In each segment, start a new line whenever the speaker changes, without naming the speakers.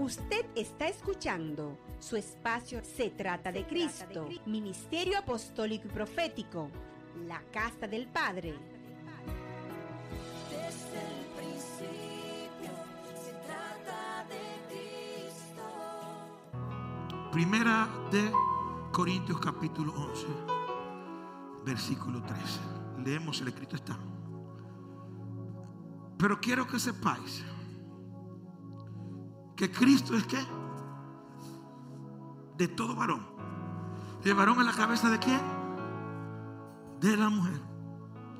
Usted está escuchando su espacio Se trata de Cristo, Ministerio Apostólico y Profético, la Casa del Padre.
Desde el principio se trata de Cristo.
Primera de Corintios capítulo 11, versículo 13. Leemos, el escrito está. Pero quiero que sepáis que Cristo es qué? De todo varón. El varón es la cabeza de quién? De la mujer.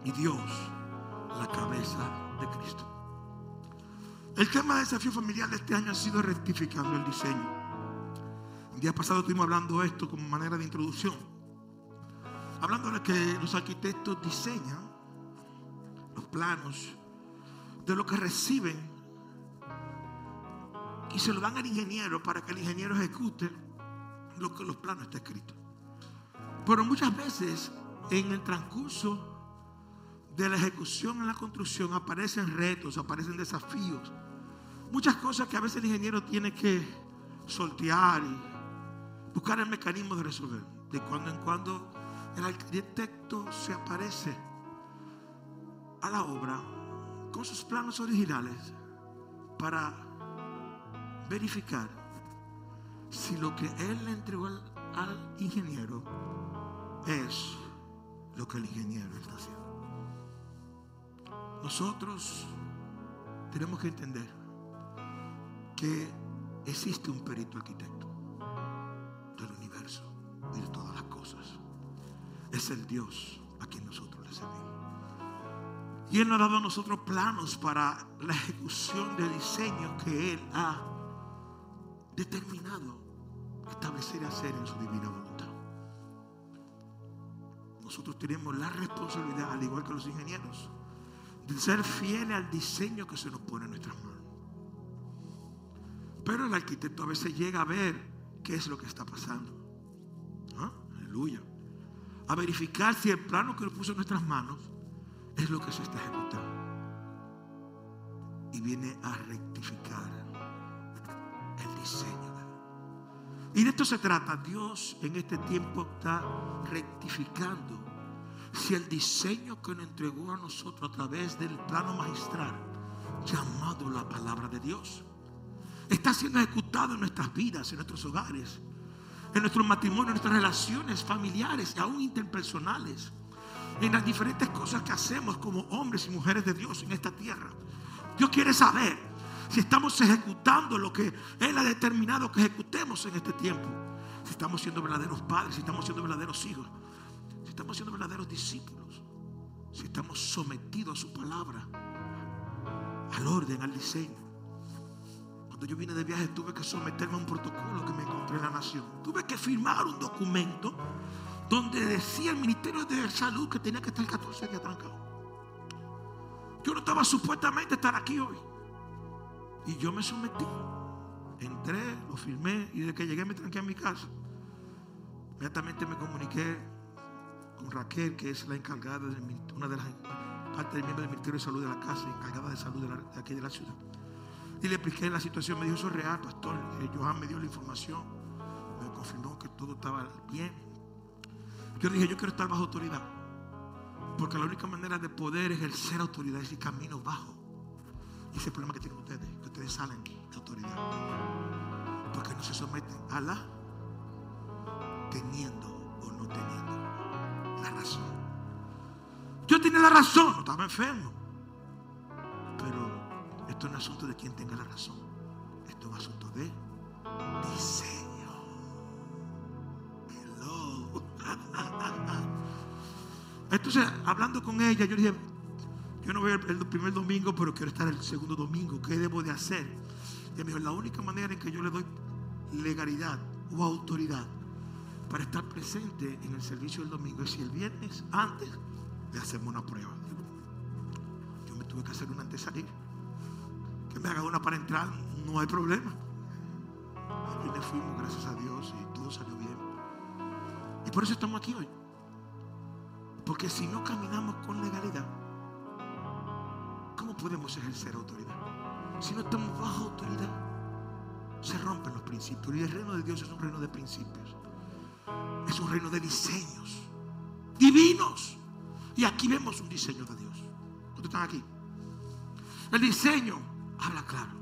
Y Dios, la cabeza de Cristo. El tema de desafío familiar de este año ha sido rectificando el diseño. El día pasado estuvimos hablando de esto como manera de introducción. Hablando de que los arquitectos diseñan los planos de lo que reciben y se lo dan al ingeniero para que el ingeniero ejecute lo que los planos está escrito. Pero muchas veces en el transcurso de la ejecución en la construcción aparecen retos, aparecen desafíos, muchas cosas que a veces el ingeniero tiene que sortear y buscar el mecanismo de resolver. De cuando en cuando el arquitecto se aparece a la obra con sus planos originales para verificar si lo que él le entregó al, ingeniero es lo que el ingeniero está haciendo. Nosotros tenemos que entender que existe un perito arquitecto del universo y de todas las cosas. Es el Dios a quien nosotros le servimos. Y Él nos ha dado a nosotros planos para la ejecución de diseños que Él ha determinado establecer y hacer en su divina voluntad. Nosotros tenemos la responsabilidad, al igual que los ingenieros, de ser fieles al diseño que se nos pone en nuestras manos. Pero el arquitecto a veces llega a ver qué es lo que está pasando. ¿Ah? Aleluya. A verificar si el plano que nos puso en nuestras manos es lo que se está ejecutando. Y viene a rectificar diseño. Y de esto se trata. Dios en este tiempo está rectificando si el diseño que nos entregó a nosotros a través del plano magistral, llamado la palabra de Dios, está siendo ejecutado en nuestras vidas, en nuestros hogares, en nuestros matrimonios, en nuestras relaciones familiares y aún interpersonales, en las diferentes cosas que hacemos como hombres y mujeres de Dios en esta tierra. Dios quiere saber si estamos ejecutando lo que Él ha determinado que ejecutemos en este tiempo. Si estamos siendo verdaderos padres, si estamos siendo verdaderos hijos, si estamos siendo verdaderos discípulos, si estamos sometidos a su palabra, al orden, al diseño. Cuando yo vine de viaje tuve que someterme a un protocolo que me encontré en la nación. Tuve que firmar un documento donde decía el Ministerio de Salud que tenía que estar 14 días trancado. Yo no estaba supuestamente estar aquí hoy. Y yo me sometí. Entré, lo firmé y desde que llegué me tranqué a mi casa. Inmediatamente me comuniqué con Raquel, que es la encargada de una de las partes del miembro del Ministerio de Salud de la casa, encargada de salud de, la, aquí de la ciudad. Y le expliqué la situación. Me dijo, eso es real, pastor. Eh, Johan me dio la información. Me confirmó que todo estaba bien. Yo dije, yo quiero estar bajo autoridad. Porque la única manera de poder ejercer autoridad es ir camino bajo. Y ese es el problema que tienen ustedes, que ustedes salen de autoridad. Porque no se someten a la teniendo o no teniendo la razón. Yo tenía la razón, no estaba enfermo. Pero esto es un asunto de quien tenga la razón. Esto es un asunto de diseño. Hello. Entonces, hablando con ella, yo le dije, yo no voy el primer domingo, pero quiero estar el segundo domingo. ¿Qué debo de hacer? Y me dijo, la única manera en que yo le doy legalidad o autoridad para estar presente en el servicio del domingo es si el viernes antes le hacemos una prueba. Yo me tuve que hacer una antes de salir. Que me haga una para entrar, no hay problema. El viernes fuimos, gracias a Dios, y todo salió bien. Y por eso estamos aquí hoy. Porque si no caminamos con legalidad, ¿cómo podemos ejercer autoridad? Si no estamos bajo autoridad. se rompen los principios. Y el reino de Dios es un reino de principios. Es un reino de diseños divinos. Y aquí vemos un diseño de Dios. ¿Cuántos están aquí? El diseño habla claro.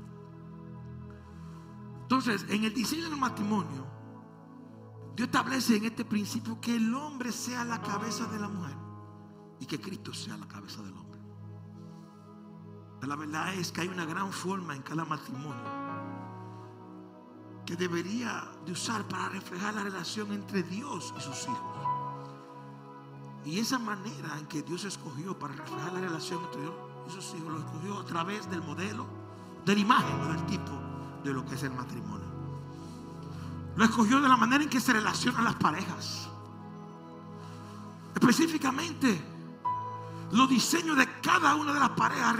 Entonces, en el diseño del matrimonio, Dios establece en este principio que el hombre sea la cabeza de la mujer y que Cristo sea la cabeza del hombre. La verdad es que hay una gran forma en cada matrimonio que debería de usar para reflejar la relación entre Dios y sus hijos. Y esa manera en que Dios escogió para reflejar la relación entre Dios y sus hijos, lo escogió a través del modelo, de la imagen o del tipo de lo que es el matrimonio. Lo escogió de la manera en que se relacionan las parejas. Específicamente, los diseños de cada una de las parejas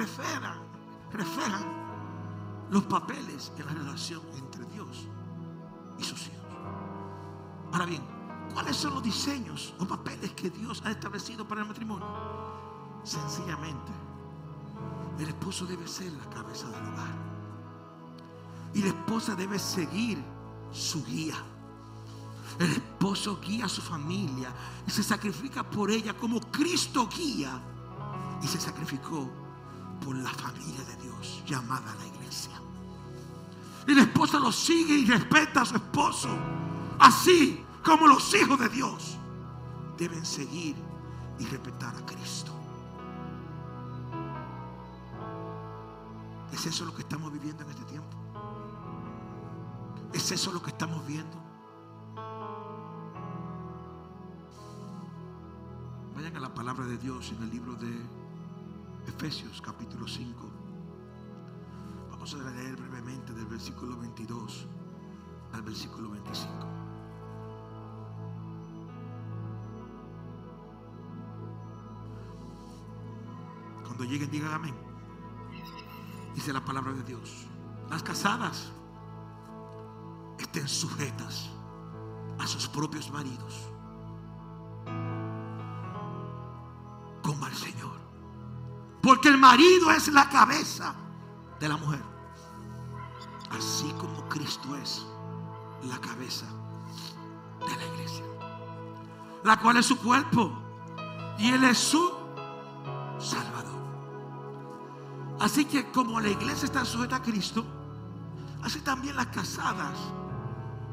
reflejan, los papeles en la relación entre Dios y sus hijos. Ahora bien, ¿cuáles son los diseños o papeles que Dios ha establecido para el matrimonio? Sencillamente, el esposo debe ser la cabeza del hogar. Y la esposa debe seguir su guía. El esposo guía a su familia y se sacrifica por ella como Cristo guía y se sacrificó por la familia de Dios llamada la iglesia. Y la esposa lo sigue y respeta a su esposo, así como los hijos de Dios deben seguir y respetar a Cristo. ¿Es eso lo que estamos viviendo en este tiempo? ¿Es eso lo que estamos viendo? Vayan a la palabra de Dios en el libro de Efesios capítulo 5. Vamos a leer brevemente del versículo 22 al versículo 25. Cuando lleguen digan amén. Dice la palabra de Dios. Las casadas estén sujetas a sus propios maridos Porque el marido es la cabeza de la mujer. Así como Cristo es la cabeza de la iglesia. La cual es su cuerpo. Y Él es su Salvador. Así que como la iglesia está sujeta a Cristo, así también las casadas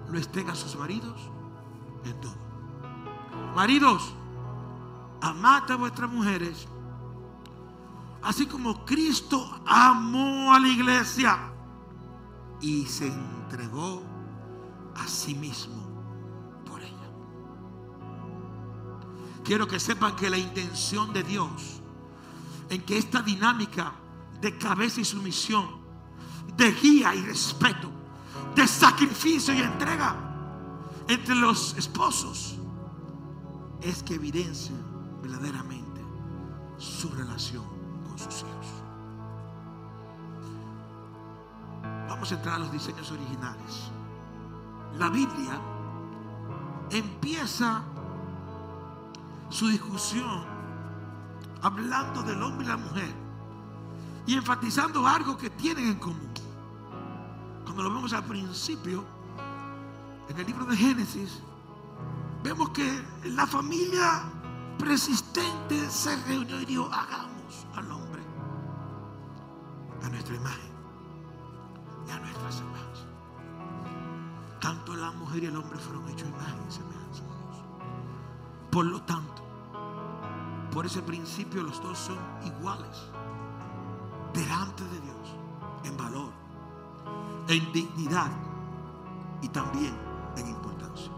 lo estén a sus maridos en todo. Maridos, amad a vuestras mujeres, así como Cristo amó a la iglesia y se entregó a sí mismo por ella. Quiero que sepan que la intención de Dios en que esta dinámica de cabeza y sumisión, de guía y respeto, de sacrificio y entrega entre los esposos, es que evidencia verdaderamente su relación con sus hijos. Vamos a entrar a los diseños originales. La Biblia empieza su discusión hablando del hombre y la mujer y enfatizando algo que tienen en común. Cuando lo vemos al principio, en el libro de Génesis, vemos que la familia persistente se reunió y dijo, hagamos a nuestra imagen y a nuestra semejanza. Tanto la mujer y el hombre fueron hechos imagen y semejanza de Dios. Por lo tanto, por ese principio los dos son iguales delante de Dios en valor, en dignidad y también en importancia.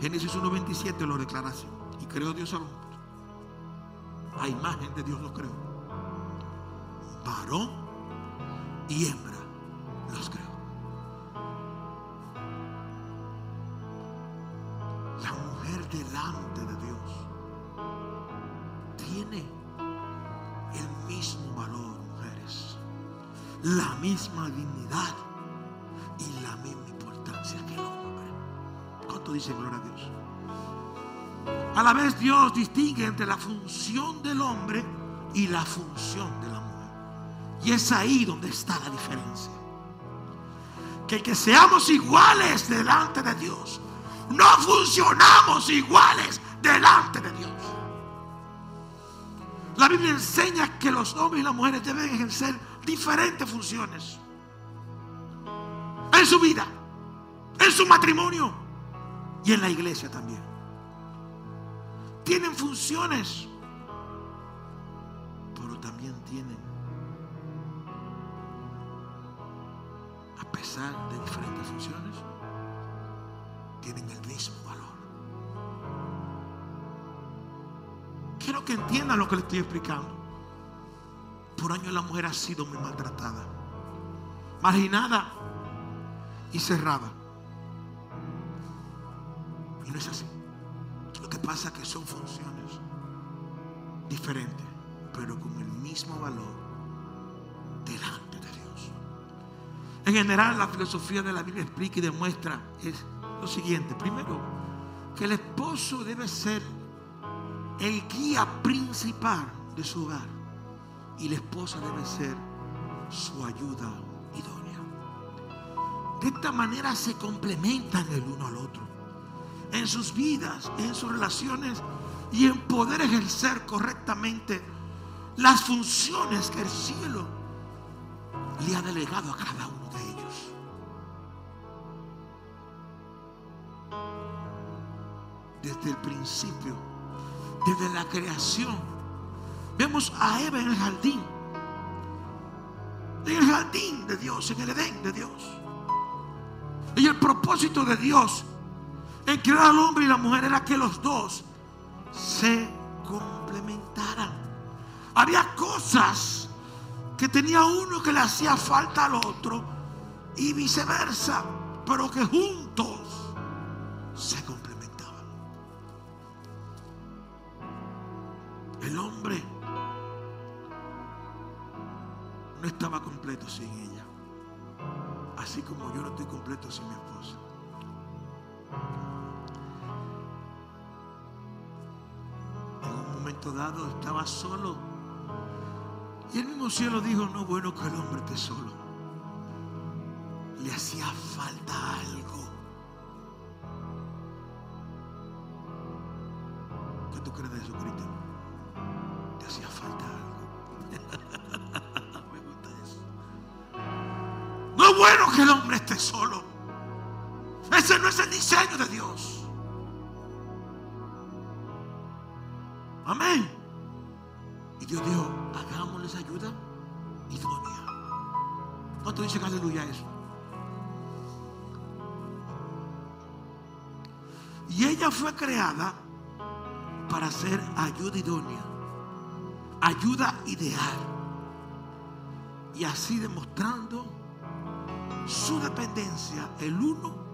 Génesis 1.27 lo declara así. Y creó Dios al hombre. A imagen de Dios lo creó. Varón y hembra los creó. La mujer delante de Dios tiene el mismo valor, mujeres. La misma dignidad y la misma importancia que el hombre. ¿Cuánto dice gloria a Dios? A la vez Dios distingue entre la función del hombre y la función de la mujer. Y es ahí donde está la diferencia. que que seamos iguales delante de Dios, no funcionamos iguales delante de Dios. La Biblia enseña que los hombres y las mujeres deben ejercer diferentes funciones en su vida, en su matrimonio y en la iglesia también. Tienen funciones, pero también tienen, a pesar de diferentes funciones, tienen el mismo valor. Quiero que entiendan lo que les estoy explicando. Por años la mujer ha sido muy maltratada, marginada y cerrada. Y no es así. Lo que pasa es que son funciones diferentes, pero con el mismo valor En general, la filosofía de la Biblia explica y demuestra es lo siguiente. Primero, que el esposo debe ser el guía principal de su hogar y la esposa debe ser su ayuda idónea. De esta manera se complementan el uno al otro en sus vidas, en sus relaciones y en poder ejercer correctamente las funciones que el cielo le ha delegado a cada uno Desde el principio, desde la creación, vemos a Eva en el jardín, en el jardín de Dios, en el Edén de Dios. Y el propósito de Dios en crear al hombre y la mujer era que los dos se complementaran. Había cosas que tenía uno que le hacía falta al otro y viceversa, pero que juntos se complementaban. Completo sin mi esposa. En un momento dado estaba solo. Y el mismo cielo dijo, no bueno que el hombre esté solo. Le hacía falta algo. ¿Qué tú crees de eso? De Dios. Amén. Y Dios dijo, hagámosles ayuda idónea. ¿Cuánto dicen aleluya eso? Y ella fue creada para ser ayuda idónea, ayuda ideal. Y así demostrando su dependencia el uno.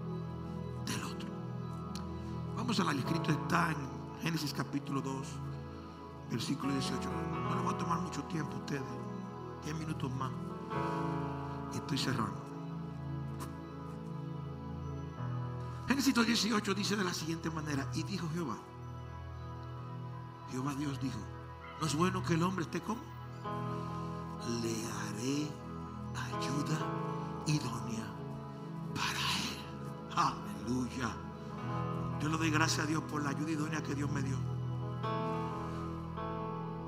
Vamos a la escrito está en Génesis capítulo 2, versículo 18. No le voy a tomar mucho tiempo a ustedes, 10 minutos más. Y estoy cerrando. Génesis 18 dice de la siguiente manera, y dijo Jehová, Jehová Dios dijo, no es bueno que el hombre esté como, le haré ayuda idónea para él. Aleluya. Yo le doy gracias a Dios por la ayuda idónea que Dios me dio.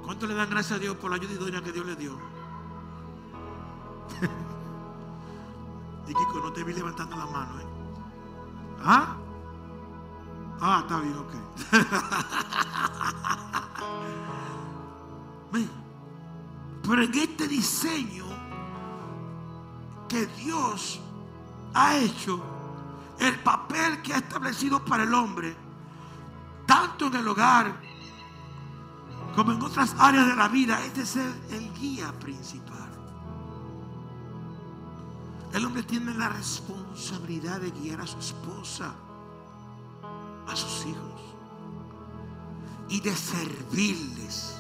¿Cuánto le dan gracias a Dios por la ayuda idónea que Dios le dio? Y Kiko, no te vi levantando la mano, ¿eh? ¿Ah? Ah, está bien, ok. Pero en este diseño que Dios ha hecho, el papel que ha establecido para el hombre, tanto en el hogar como en otras áreas de la vida, es de ser el guía principal. El hombre tiene la responsabilidad de guiar a su esposa, a sus hijos, y de servirles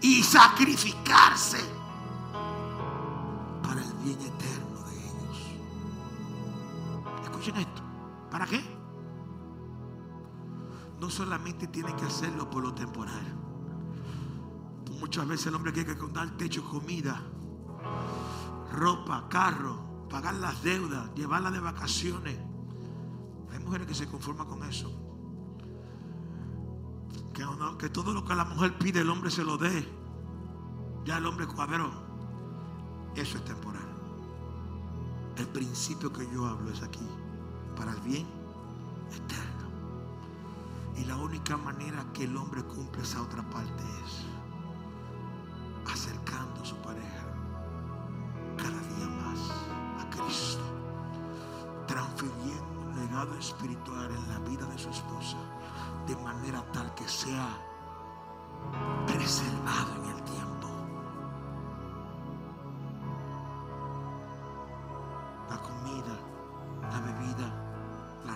y sacrificarse para el bien eterno. Escuchen esto. ¿Para qué? No solamente tiene que hacerlo por lo temporal. Muchas veces el hombre quiere que dar techo, comida, ropa, carro, pagar las deudas, llevarla de vacaciones. Hay mujeres que se conforman con eso. Que, todo lo que la mujer pide el hombre se lo dé. Ya el hombre cuadró. Eso es temporal. El principio que yo hablo es aquí. Para el bien eterno. Y la única manera que el hombre cumple esa otra parte es acercando a su pareja cada día más a Cristo, transfiriendo el legado espiritual en la vida de su esposa, de manera tal que sea preservado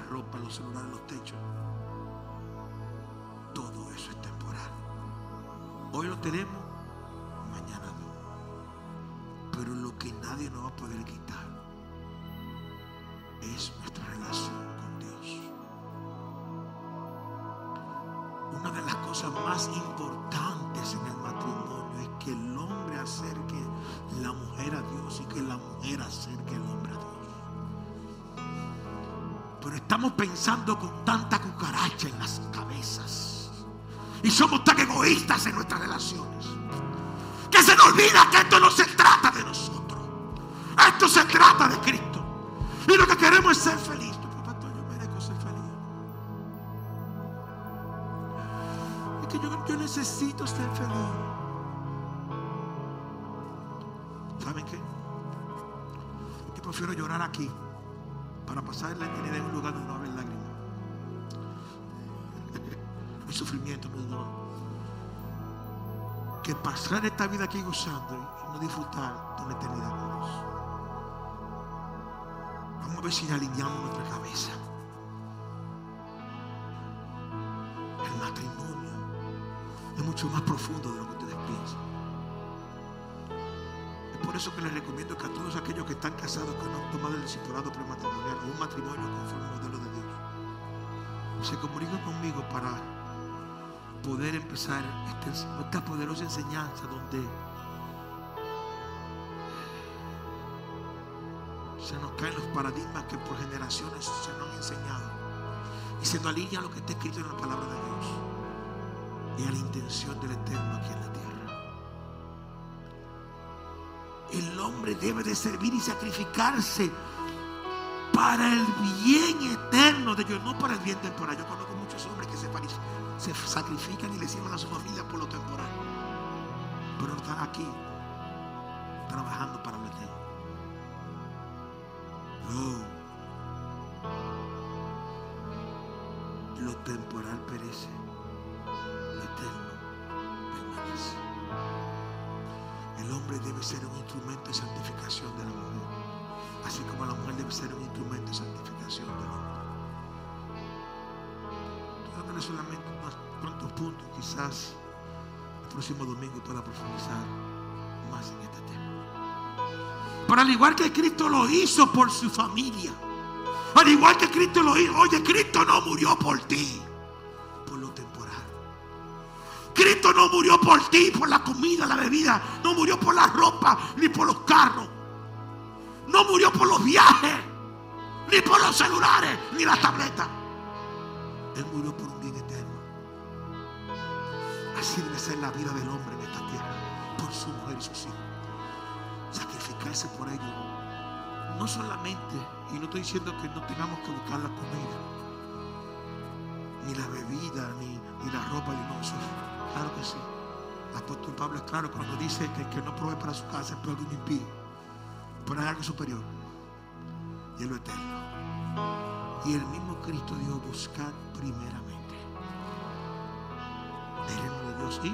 ropa, los celulares, los techos, todo eso es temporal. Hoy lo tenemos, mañana no. Pero lo que nadie nos va a poder quitar es nuestra relación con Dios. Una de las cosas más importantes en el matrimonio es que el hombre acerque la mujer a Dios y que Pero estamos pensando con tanta cucaracha en las cabezas. Y somos tan egoístas en nuestras relaciones. Que se nos olvida que esto no se trata de nosotros. Esto se trata de Cristo. Y lo que queremos es ser. Pero, pastor, yo merezco ser feliz. Es que yo, yo necesito ser feliz. ¿Saben qué? Yo prefiero llorar aquí para pasar la eternidad en un lugar donde no haber lágrimas. El sufrimiento, no dolor. Que pasar esta vida aquí gozando y no disfrutar de una eternidad con Dios. Vamos a ver si alineamos nuestra cabeza. El matrimonio es mucho más profundo de lo que ustedes piensan. Por eso que les recomiendo que a todos aquellos que están casados, que no han tomado el discipulado prematrimonial, o un matrimonio conforme al modelo de Dios, se comunican conmigo para poder empezar esta poderosa enseñanza donde se nos caen los paradigmas que por generaciones se nos han enseñado y se nos alinea lo que está escrito en la palabra de Dios y a la intención del Eterno aquí en la tierra. El hombre debe de servir y sacrificarse para el bien eterno de Dios, no para el bien temporal. Yo conozco muchos hombres que se, sacrifican y le sirven a su familia por lo temporal, pero están aquí trabajando para lo eterno. No. Lo temporal perece, hombre debe ser un instrumento de santificación de la mujer, así como la mujer debe ser un instrumento de santificación del hombre. Dándole solamente unos cuantos puntos, quizás el próximo domingo pueda profundizar más en este tema. Pero al igual que Cristo lo hizo por su familia, al igual que Cristo lo hizo, oye, Cristo no murió por ti, No murió por ti, por la comida, la bebida, no murió por la ropa, ni por los carros, no murió por los viajes, ni por los celulares, ni las tabletas. Él murió por un bien eterno. Así debe ser la vida del hombre en esta tierra, por su mujer y sus hijos sacrificarse por ellos. No solamente, y no estoy diciendo que no tengamos que buscar la comida, ni la bebida, ni, ni la ropa, y no, claro que sí. Apóstol Pablo es claro cuando dice que el que no provee para su casa es un impío. Pero hay algo superior, y es lo eterno. Y el mismo Cristo dijo buscar primeramente el reino de Dios y,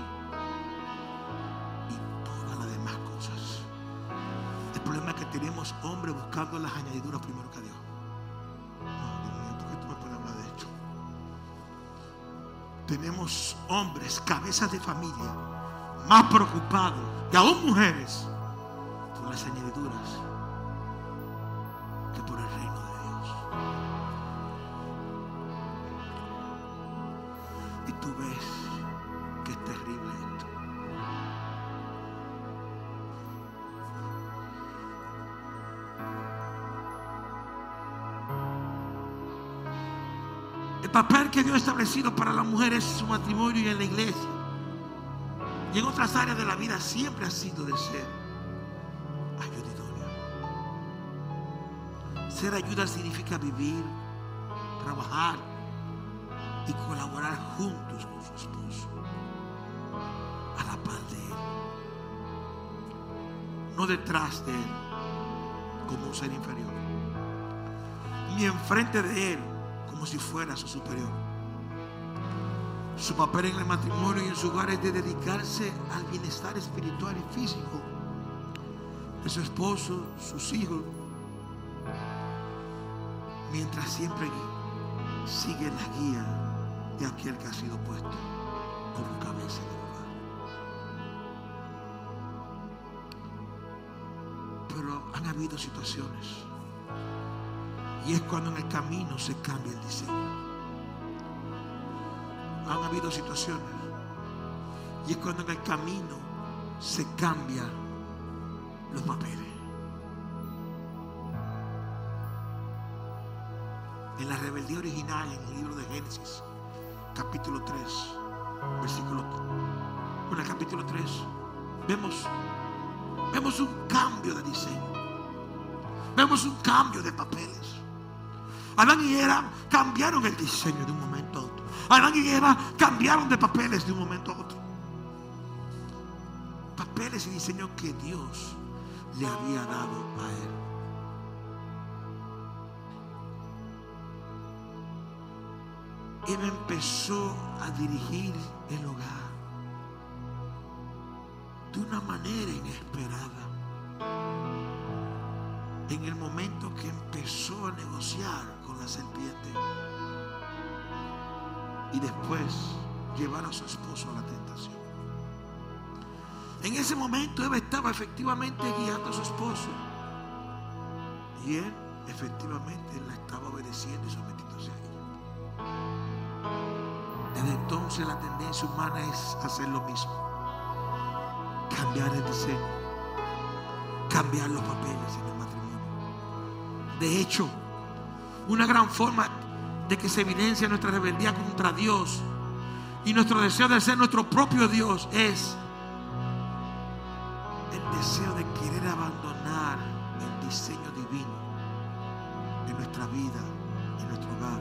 y todas las demás cosas. El problema es que tenemos hombres buscando las añadiduras primero que a Dios. Tenemos hombres, cabezas de familia, más preocupados, y aún mujeres, por las añadiduras que por el reino de Dios. Y tú ves que es terrible esto. Papel que Dios ha establecido para la mujer es su matrimonio y en la iglesia. Y en otras áreas de la vida siempre ha sido de ser ayuda. Ser ayuda significa vivir, trabajar y colaborar juntos con su esposo. A la par de él. No detrás de él como un ser inferior. Ni enfrente de él como si fuera su superior. Su papel en el matrimonio y en su hogar es de dedicarse al bienestar espiritual y físico de su esposo, sus hijos, mientras siempre sigue la guía de aquel que ha sido puesto como cabeza del hogar. Pero han habido situaciones y es cuando en el camino se cambia el diseño. Han habido situaciones. Y es cuando en el camino se cambian los papeles. En la rebeldía original, en el libro de Génesis, capítulo 3, versículo en el capítulo 3, vemos, vemos un cambio de diseño. Vemos un cambio de papeles. Adán y Eva cambiaron el diseño de un momento a otro. Adán y Eva cambiaron de papeles de un momento a otro. Papeles y diseño que Dios le había dado a él. Eva empezó a dirigir el hogar de una manera inesperada. En el momento que empezó a negociar con la serpiente y después llevar a su esposo a la tentación. En ese momento Eva estaba efectivamente guiando a su esposo y él efectivamente la estaba obedeciendo y sometiéndose a ella. Desde entonces la tendencia humana es hacer lo mismo. Cambiar el diseño. Cambiar los papeles. De hecho, una gran forma de que se evidencia nuestra rebeldía contra Dios y nuestro deseo de ser nuestro propio Dios es el deseo de querer abandonar el diseño divino en nuestra vida, en nuestro hogar,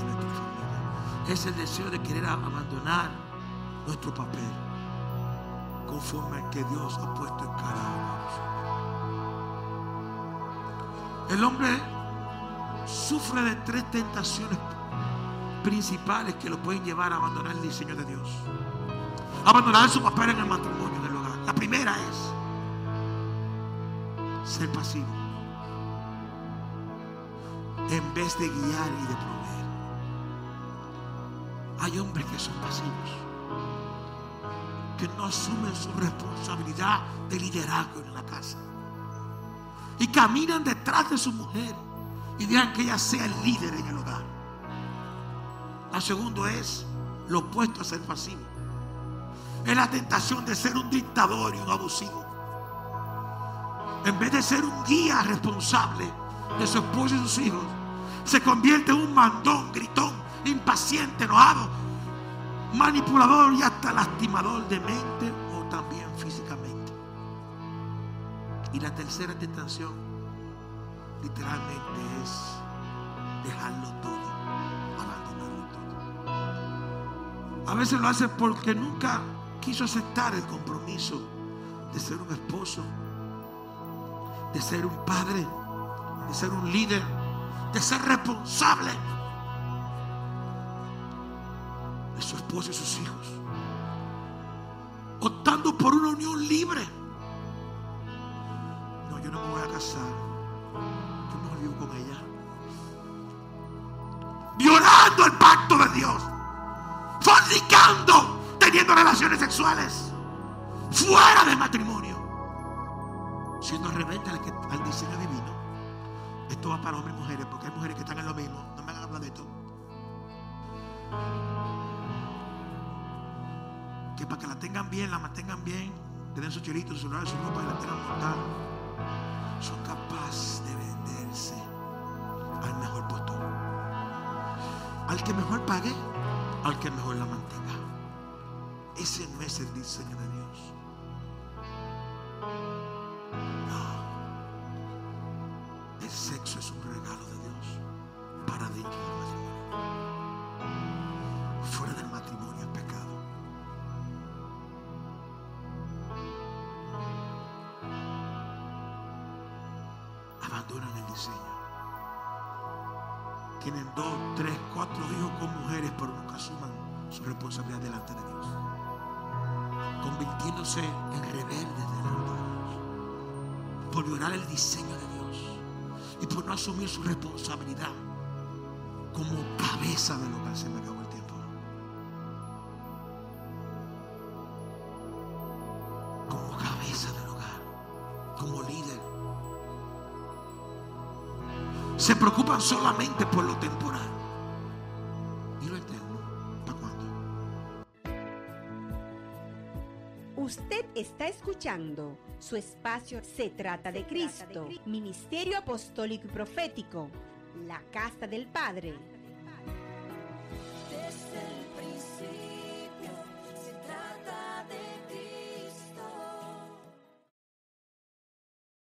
en nuestra familia. Es el deseo de querer abandonar nuestro papel conforme al que Dios ha puesto en cada uno de nosotros. El hombre sufre de tres tentaciones principales que lo pueden llevar a abandonar el diseño de Dios. Abandonar su papel en el matrimonio, en el hogar. La primera es ser pasivo. En vez de guiar y de proveer. Hay hombres que son pasivos. Que no asumen su responsabilidad de liderazgo en la casa. Y caminan detrás de su mujer y dejan que ella sea el líder en el hogar. La segunda es lo opuesto a ser pasivo. Es la tentación de ser un dictador y un abusivo. En vez de ser un guía responsable de su esposo y sus hijos, se convierte en un mandón, gritón, impaciente, enojado, manipulador y hasta lastimador de mente o también. Y la tercera tentación literalmente es dejarlo todo, abandonarlo todo. A veces lo hace porque nunca quiso aceptar el compromiso de ser un esposo, de ser un padre, de ser un líder, de ser responsable de su esposa y sus hijos, optando por una unión libre. Yo no me voy a casar yo mejor vivo con ella. Violando el pacto de Dios. Fornicando. Teniendo relaciones sexuales. Fuera del matrimonio. Siendo rebelde al, que- al diseño divino. Esto va para hombres y mujeres. Porque hay mujeres que están en lo mismo. No me hagan hablar de esto. Que para que la tengan bien, la mantengan bien. Le den su chilito, su celular, su ropa y la tengan montada son capaces de venderse al mejor postor. al que mejor pague, al que mejor la mantenga. Ese no es el diseño de Dios. Convirtiéndose en rebeldes delante de Dios. Por violar el diseño de Dios. Y por no asumir su responsabilidad como cabeza del hogar. Se me acabó el tiempo. Como cabeza del hogar. Como líder. Se preocupan solamente por lo temporal.
Está escuchando. Su espacio Se trata de Cristo, Ministerio Apostólico y Profético, la Casa del Padre,